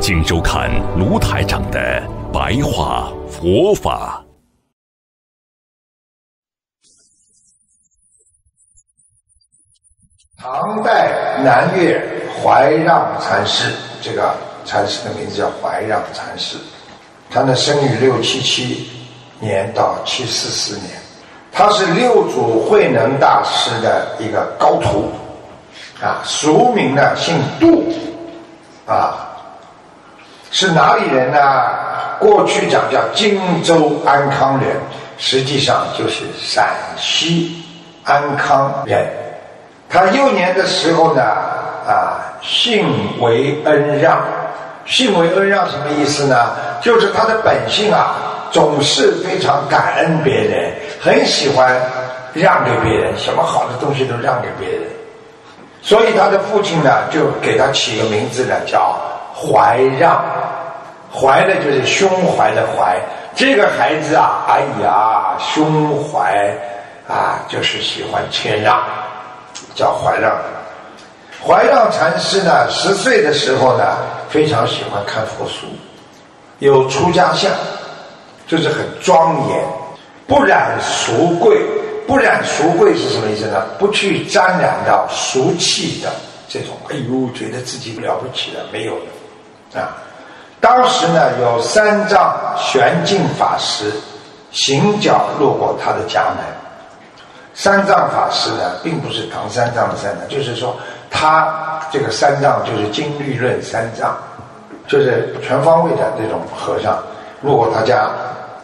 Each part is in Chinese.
请收看卢台长的白话佛法。唐代南岳怀让禅师，这个禅师的名字叫怀让禅师，他呢生于六七七年到七四四年，他是六祖慧能大师的一个高徒。啊，俗名呢姓杜，啊，是哪里人呢？过去讲叫荆州安康人，实际上就是陕西安康人。他幼年的时候呢，啊，性为恩让，性为恩让什么意思呢？就是他的本性啊，总是非常感恩别人，很喜欢让给别人，什么好的东西都让给别人。所以他的父亲呢，就给他起个名字呢，叫怀让。怀呢就是胸怀的怀，这个孩子啊，哎呀，胸怀啊，就是喜欢谦让，叫怀让。怀让禅师呢，十岁的时候呢，非常喜欢看佛书，有出家相，就是很庄严，不染俗贵。不染俗贵是什么意思呢？不去沾染到俗气的这种，哎呦，觉得自己了不起了，没有的啊。当时呢，有三藏玄净法师行脚路过他的家门。三藏法师呢，并不是唐三藏的三藏，就是说他这个三藏就是经律论三藏，就是全方位的这种和尚路过他家。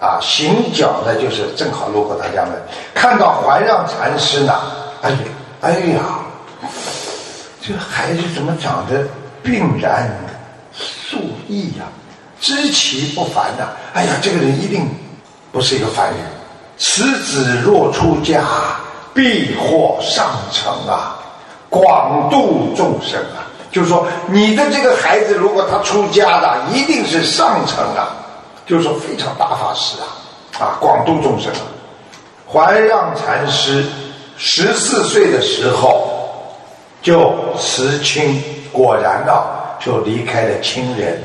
啊，行脚呢，就是正好路过他家门，看到怀让禅师呢，哎呀，哎呀，这孩子怎么长得病然素异呀？知其不凡呐！哎呀，这个人一定不是一个凡人。此子若出家，必获上乘啊，广度众生啊。就是说，你的这个孩子，如果他出家的，一定是上乘啊。就是说，非常大法师啊，啊，广度众生啊。怀让禅师十四岁的时候就辞亲，果然啊，就离开了亲人，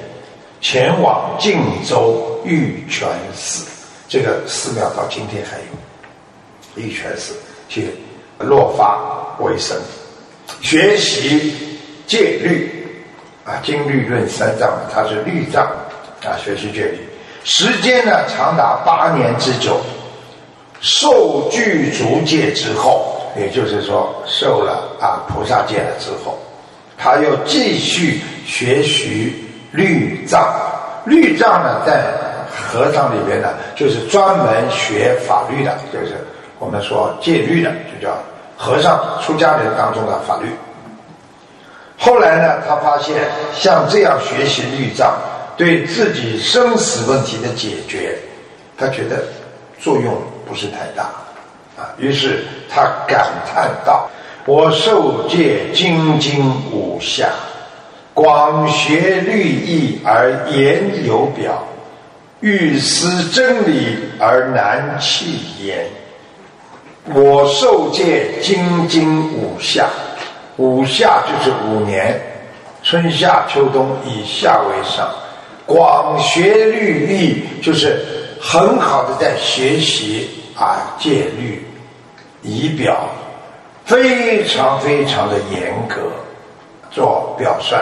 前往晋州玉泉寺。这个寺庙到今天还有玉泉寺，去落发为僧，学习戒律啊，经律论三藏，他是律藏啊，学习戒律。时间呢，长达八年之久。受具足戒之后，也就是说，受了啊菩萨戒了之后，他又继续学习律藏。律藏呢，在和尚里边呢，就是专门学法律的，就是我们说戒律的，就叫和尚出家人当中的法律。后来呢，他发现像这样学习律藏。对自己生死问题的解决，他觉得作用不是太大，啊，于是他感叹道：“我受戒精精五下，广学律义而言有表，欲思真理而难弃言。我受戒精精五夏，五夏就是五年，春夏秋冬以夏为上。”广学律义，就是很好的在学习啊戒律仪表，非常非常的严格做表率。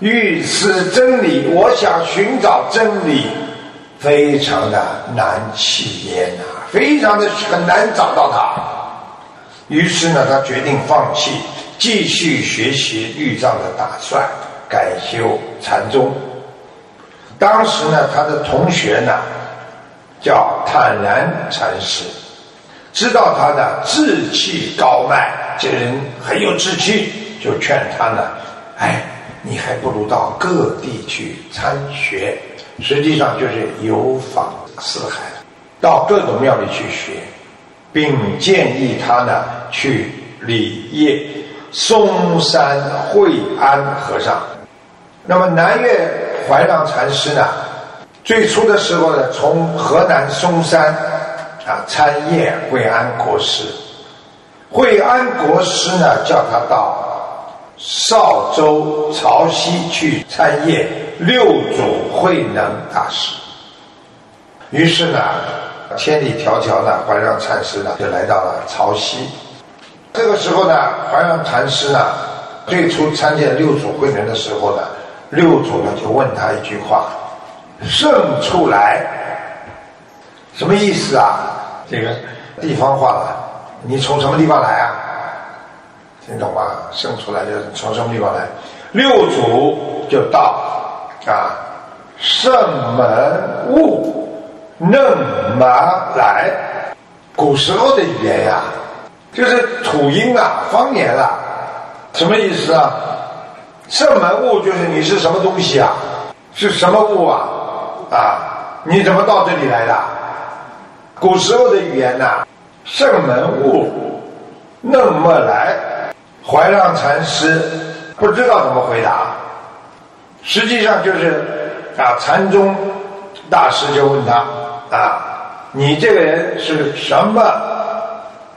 欲思真理，我想寻找真理，非常的难起焉呐，非常的很难找到它。于是呢，他决定放弃继续学习律藏的打算，改修禅宗。当时呢，他的同学呢叫坦然禅师，知道他的志气高迈，这人很有志气，就劝他呢，哎，你还不如到各地去参学，实际上就是游访四海，到各种庙里去学，并建议他呢去礼谒嵩山惠安和尚。那么南岳怀让禅师呢，最初的时候呢，从河南嵩山啊参谒惠安国师，惠安国师呢叫他到。邵州潮汐去参谒六祖慧能大师，于是呢，千里迢迢呢，怀让禅师呢就来到了潮汐。这个时候呢，怀让禅师呢最初参见六祖慧能的时候呢，六祖呢就问他一句话：“圣处来，什么意思啊？”这个地方话了，你从什么地方来啊？听懂吗？生出来就从什么地方来？六祖就到啊，圣门悟嫩麻来。古时候的语言呀，就是土音啊，方言啊，什么意思啊？圣门悟就是你是什么东西啊？是什么物啊？啊，你怎么到这里来的？古时候的语言呐，圣门悟嫩么来。怀让禅师不知道怎么回答，实际上就是啊，禅宗大师就问他啊，你这个人是什么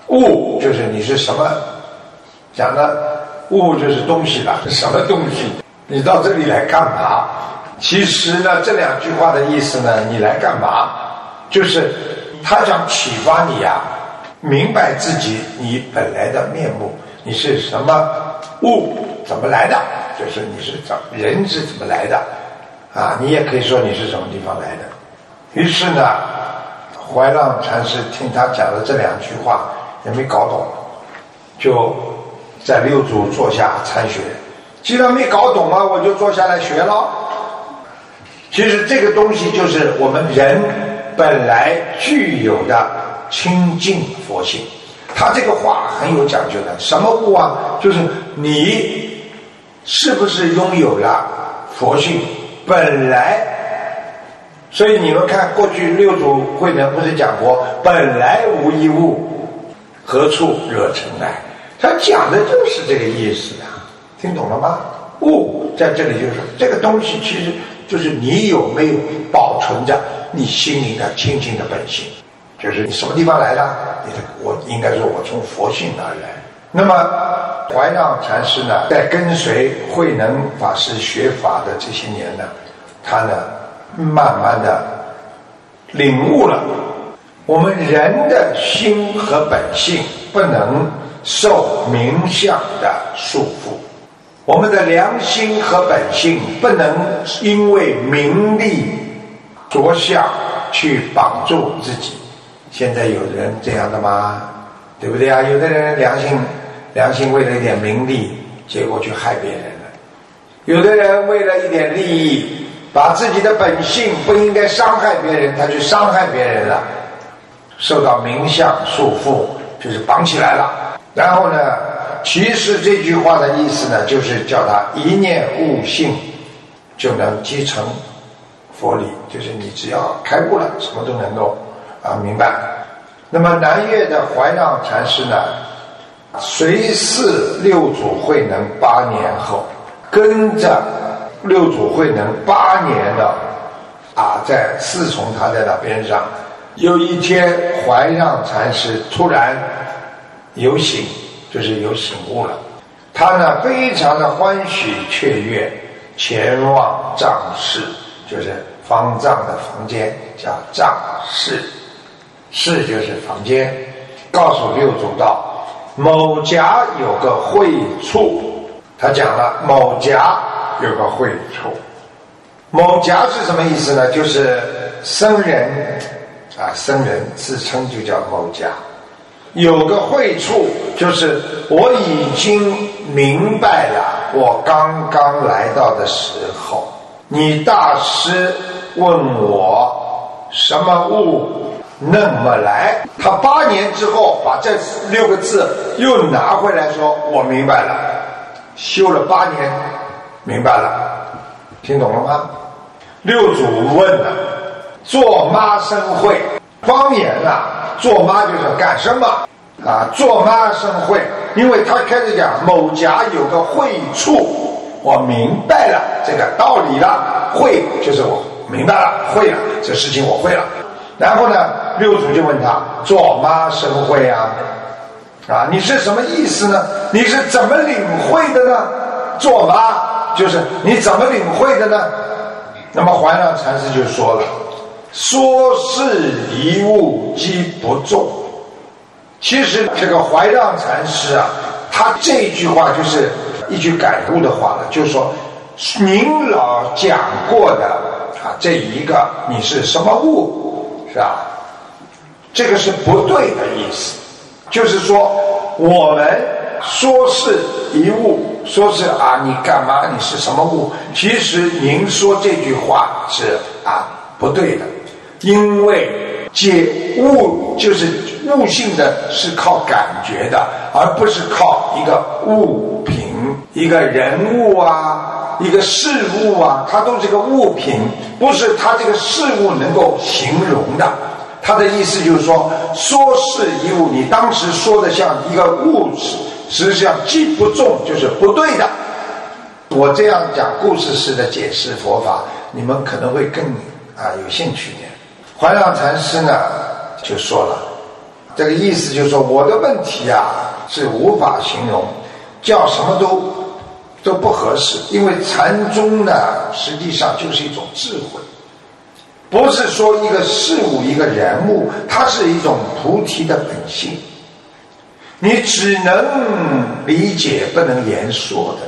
物？就是你是什么讲的物就是东西吧？什么东西？你到这里来干嘛？其实呢，这两句话的意思呢，你来干嘛？就是他想启发你呀，明白自己你本来的面目。你是什么物？怎么来的？就是你是怎人是怎么来的？啊，你也可以说你是什么地方来的。于是呢，怀让禅师听他讲了这两句话，也没搞懂，就在六祖坐下参学。既然没搞懂啊，我就坐下来学了。其实这个东西就是我们人本来具有的清净佛性。他这个话很有讲究的，什么物啊？就是你是不是拥有了佛性本来？所以你们看，过去六祖慧能不是讲过“本来无一物，何处惹尘埃”？他讲的就是这个意思啊，听懂了吗？物在这里就是这个东西，其实就是你有没有保存着你心灵的清净的本性。就是你什么地方来的？你的我应该说，我从佛性而来。那么怀让禅师呢，在跟随慧能法师学法的这些年呢，他呢，慢慢的领悟了，我们人的心和本性不能受名相的束缚，我们的良心和本性不能因为名利着相去绑住自己。现在有人这样的吗？对不对啊？有的人良心良心为了一点名利，结果去害别人了；有的人为了一点利益，把自己的本性不应该伤害别人，他去伤害别人了，受到名相束缚，就是绑起来了。然后呢，其实这句话的意思呢，就是叫他一念悟性，就能继承佛理，就是你只要开悟了，什么都能够。啊，明白。那么南岳的怀让禅师呢，随侍六祖慧能八年后，跟着六祖慧能八年的啊，在侍从他在那边上。有一天，怀让禅师突然有醒，就是有醒悟了。他呢，非常的欢喜雀跃，前往藏室，就是方丈的房间，叫藏室。室就是房间，告诉六祖道：某家有个会处，他讲了某家有个会处。某家是什么意思呢？就是僧人啊，僧人自称就叫某家。有个会处，就是我已经明白了，我刚刚来到的时候，你大师问我什么物。那么来，他八年之后把这六个字又拿回来说：“我明白了，修了八年，明白了，听懂了吗？六祖问了：做妈生会，方言啊，做妈就是干什么啊？做妈生会，因为他开始讲某家有个会处，我明白了这个道理了。会就是我明白了，会了，这事情我会了。然后呢，六祖就问他：做妈生会啊？啊，你是什么意思呢？你是怎么领会的呢？做妈就是你怎么领会的呢？那么怀让禅师就说了：“说是一物即不重。”其实这个怀让禅师啊，他这句话就是一句感悟的话了，就是说您老讲过的啊，这一个你是什么物是吧？这个是不对的意思，就是说我们说是一物。说是啊，你干嘛？你是什么物？其实您说这句话是啊不对的，因为解物就是悟性的是靠感觉的，而不是靠一个物品、一个人物啊、一个事物啊，它都是个物品，不是它这个事物能够形容的。他的意思就是说，说是一物，你当时说的像一个物质。实际上，既不重就是不对的。我这样讲故事式的解释佛法，你们可能会更啊有兴趣点。怀让禅师呢就说了，这个意思就是说，我的问题啊是无法形容，叫什么都都不合适，因为禅宗呢实际上就是一种智慧，不是说一个事物、一个人物，它是一种菩提的本性。你只能理解，不能言说的，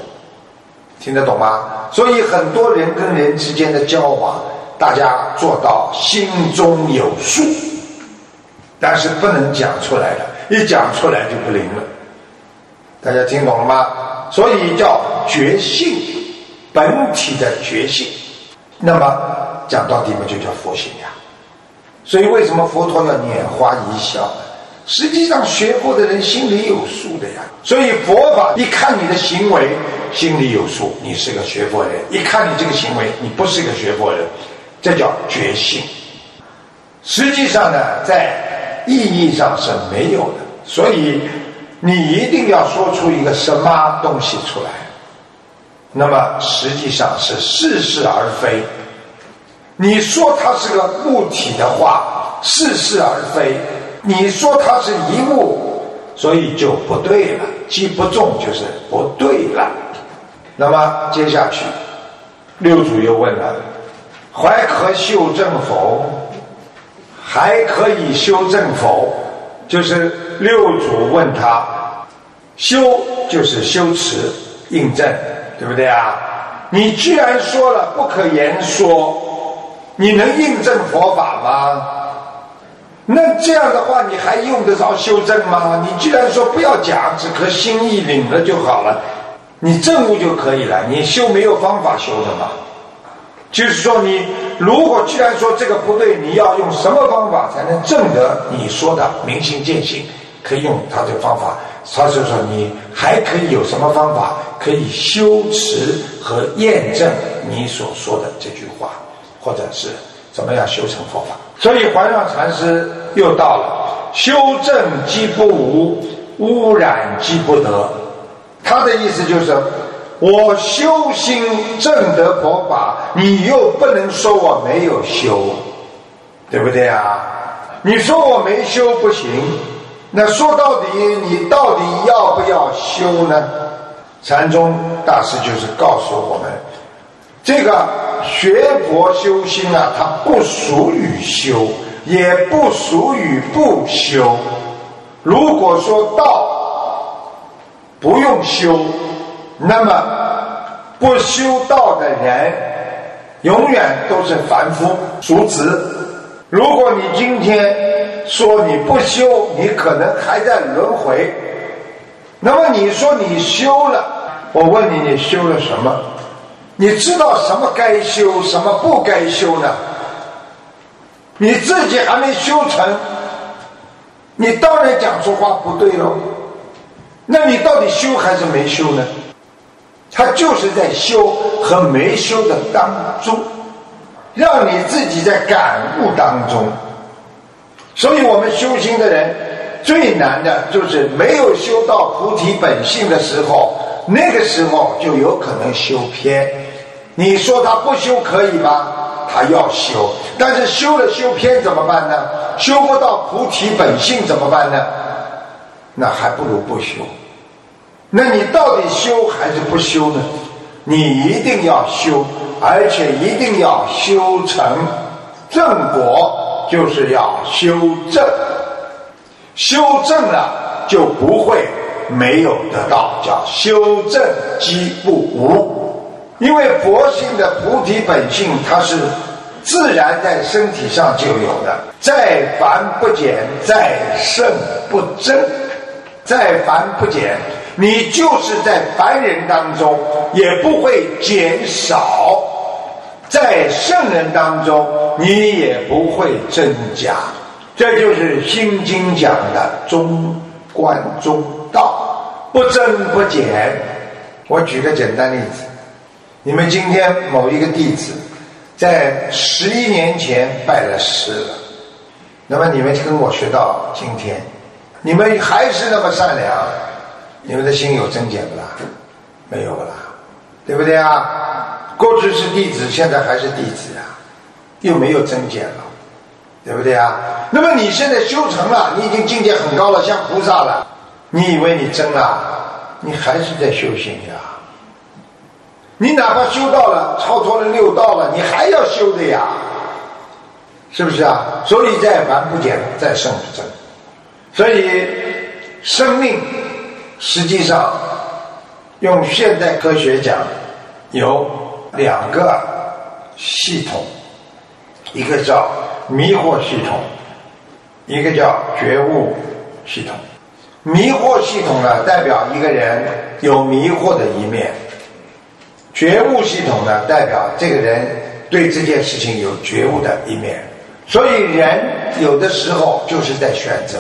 听得懂吗？所以很多人跟人之间的交往，大家做到心中有数，但是不能讲出来的，一讲出来就不灵了。大家听懂了吗？所以叫觉性，本体的觉性。那么讲到底嘛，就叫佛性呀。所以为什么佛陀要拈花一笑？实际上，学过的人心里有数的呀。所以佛法一看你的行为，心里有数，你是个学佛人；一看你这个行为，你不是个学佛人，这叫觉性。实际上呢，在意义上是没有的。所以你一定要说出一个什么东西出来，那么实际上是似是而非。你说它是个物体的话，似是而非。你说它是一物，所以就不对了，既不中就是不对了。那么接下去，六祖又问了：还可修正否？还可以修正否？就是六祖问他，修就是修持印证，对不对啊？你既然说了不可言说，你能印证佛法吗？那这样的话，你还用得着修正吗？你既然说不要讲，只可心意领了就好了，你证悟就可以了。你修没有方法修的嘛？就是说，你如果既然说这个不对，你要用什么方法才能证得你说的明心见性？可以用他的方法。他就说，你还可以有什么方法可以修持和验证你所说的这句话，或者是？怎么样修成佛法？所以怀让禅师又到了修正即不无，污染即不得。他的意思就是，我修心正得佛法，你又不能说我没有修，对不对啊？你说我没修不行，那说到底，你到底要不要修呢？禅宗大师就是告诉我们，这个。学佛修心啊，它不属于修，也不属于不修。如果说道不用修，那么不修道的人永远都是凡夫俗子。如果你今天说你不修，你可能还在轮回。那么你说你修了，我问你，你修了什么？你知道什么该修，什么不该修呢？你自己还没修成，你当然讲出话不对喽。那你到底修还是没修呢？它就是在修和没修的当中，让你自己在感悟当中。所以我们修心的人最难的就是没有修到菩提本性的时候，那个时候就有可能修偏。你说他不修可以吗？他要修，但是修了修偏怎么办呢？修不到菩提本性怎么办呢？那还不如不修。那你到底修还是不修呢？你一定要修，而且一定要修成正果，就是要修正。修正了就不会没有得到，叫修正即不无。因为佛性的菩提本性，它是自然在身体上就有的。再凡不减，再圣不增，再凡不减，你就是在凡人当中也不会减少，在圣人当中你也不会真假。这就是《心经》讲的中观中道，不增不减。我举个简单例子。你们今天某一个弟子，在十一年前拜了师了，那么你们跟我学到今天，你们还是那么善良，你们的心有增减不啦？没有啦，对不对啊？过去是弟子，现在还是弟子啊，又没有增减了，对不对啊？那么你现在修成了，你已经境界很高了，像菩萨了，你以为你增了？你还是在修行呀。你哪怕修到了超脱了六道了，你还要修的呀，是不是啊？所以在凡不减，在圣不增。所以生命实际上用现代科学讲，有两个系统，一个叫迷惑系统，一个叫觉悟系统。迷惑系统呢，代表一个人有迷惑的一面。觉悟系统呢，代表这个人对这件事情有觉悟的一面，所以人有的时候就是在选择，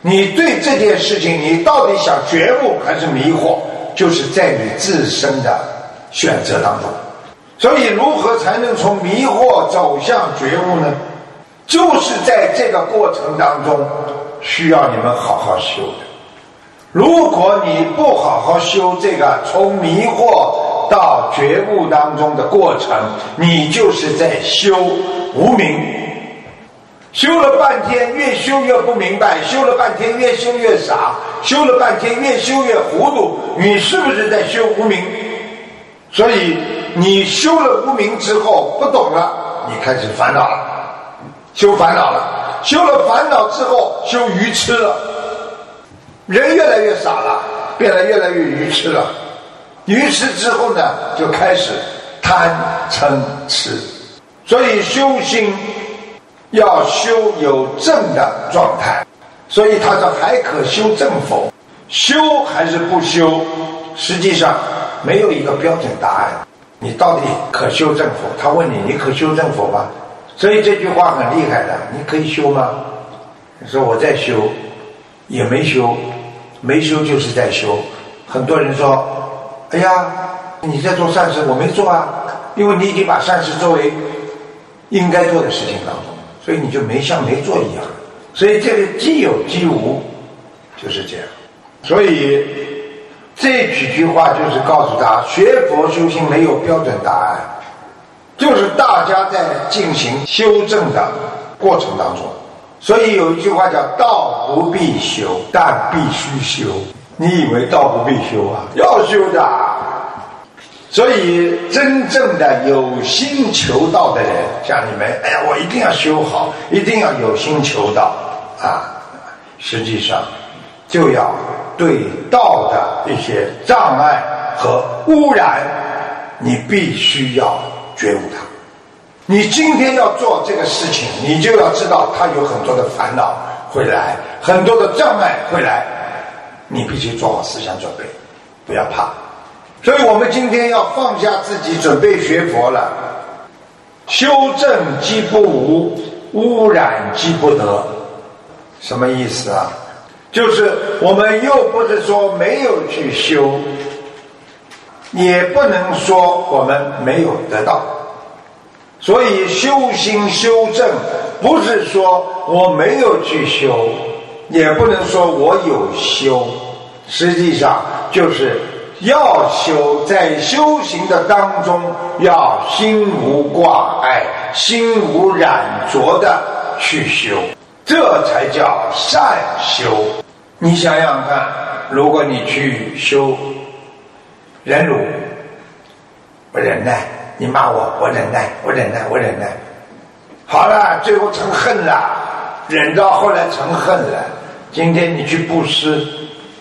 你对这件事情，你到底想觉悟还是迷惑，就是在你自身的选择当中。所以，如何才能从迷惑走向觉悟呢？就是在这个过程当中，需要你们好好修的。如果你不好好修这个，从迷惑。到觉悟当中的过程，你就是在修无明，修了半天，越修越不明白；修了半天，越修越傻；修了半天，越修越糊涂。你是不是在修无明？所以你修了无明之后不懂了，你开始烦恼了，修烦恼了；修了烦恼之后，修愚痴了，人越来越傻了，变得越来越愚痴了。愚痴之后呢，就开始贪嗔痴，所以修心要修有正的状态。所以他说还可修正否？修还是不修？实际上没有一个标准答案。你到底可修正否？他问你，你可修正否吗？所以这句话很厉害的。你可以修吗？你说我在修，也没修，没修就是在修。很多人说。哎呀，你在做善事，我没做啊，因为你已经把善事作为应该做的事情当中，所以你就没像没做一样。所以这个既有既无，就是这样。所以这几句话就是告诉他，学佛修心没有标准答案，就是大家在进行修正的过程当中。所以有一句话叫“道不必修，但必须修”。你以为道不必修啊？要修的。所以，真正的有心求道的人，像你们，哎呀，我一定要修好，一定要有心求道啊！实际上，就要对道的一些障碍和污染，你必须要觉悟它。你今天要做这个事情，你就要知道，它有很多的烦恼会来，很多的障碍会来。你必须做好思想准备，不要怕。所以我们今天要放下自己，准备学佛了。修正即不无，污染即不得。什么意思啊？就是我们又不是说没有去修，也不能说我们没有得到。所以修心修正，不是说我没有去修，也不能说我有修，实际上就是要修，在修行的当中要心无挂碍、心无染着的去修，这才叫善修。你想想看，如果你去修忍辱，不忍耐。你骂我，我忍耐，我忍耐，我忍耐。好了，最后成恨了，忍到后来成恨了。今天你去布施，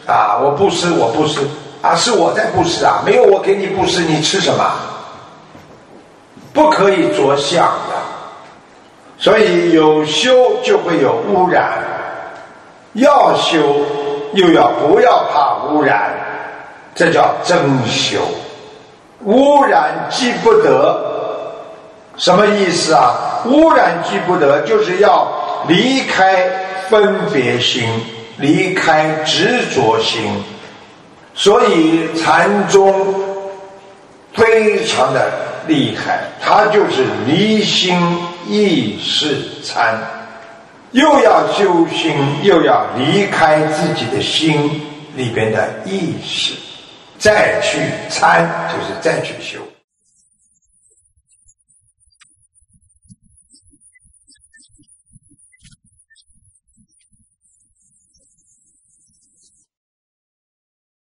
啊，我布施，我布施，啊，是我在布施啊，没有我给你布施，你吃什么？不可以着相的。所以有修就会有污染，要修又要不要怕污染，这叫真修。污染即不得，什么意思啊？污染即不得，就是要离开分别心，离开执着心。所以禅宗非常的厉害，它就是离心意识禅，又要修心，又要离开自己的心里边的意识。再去参，就是再去修。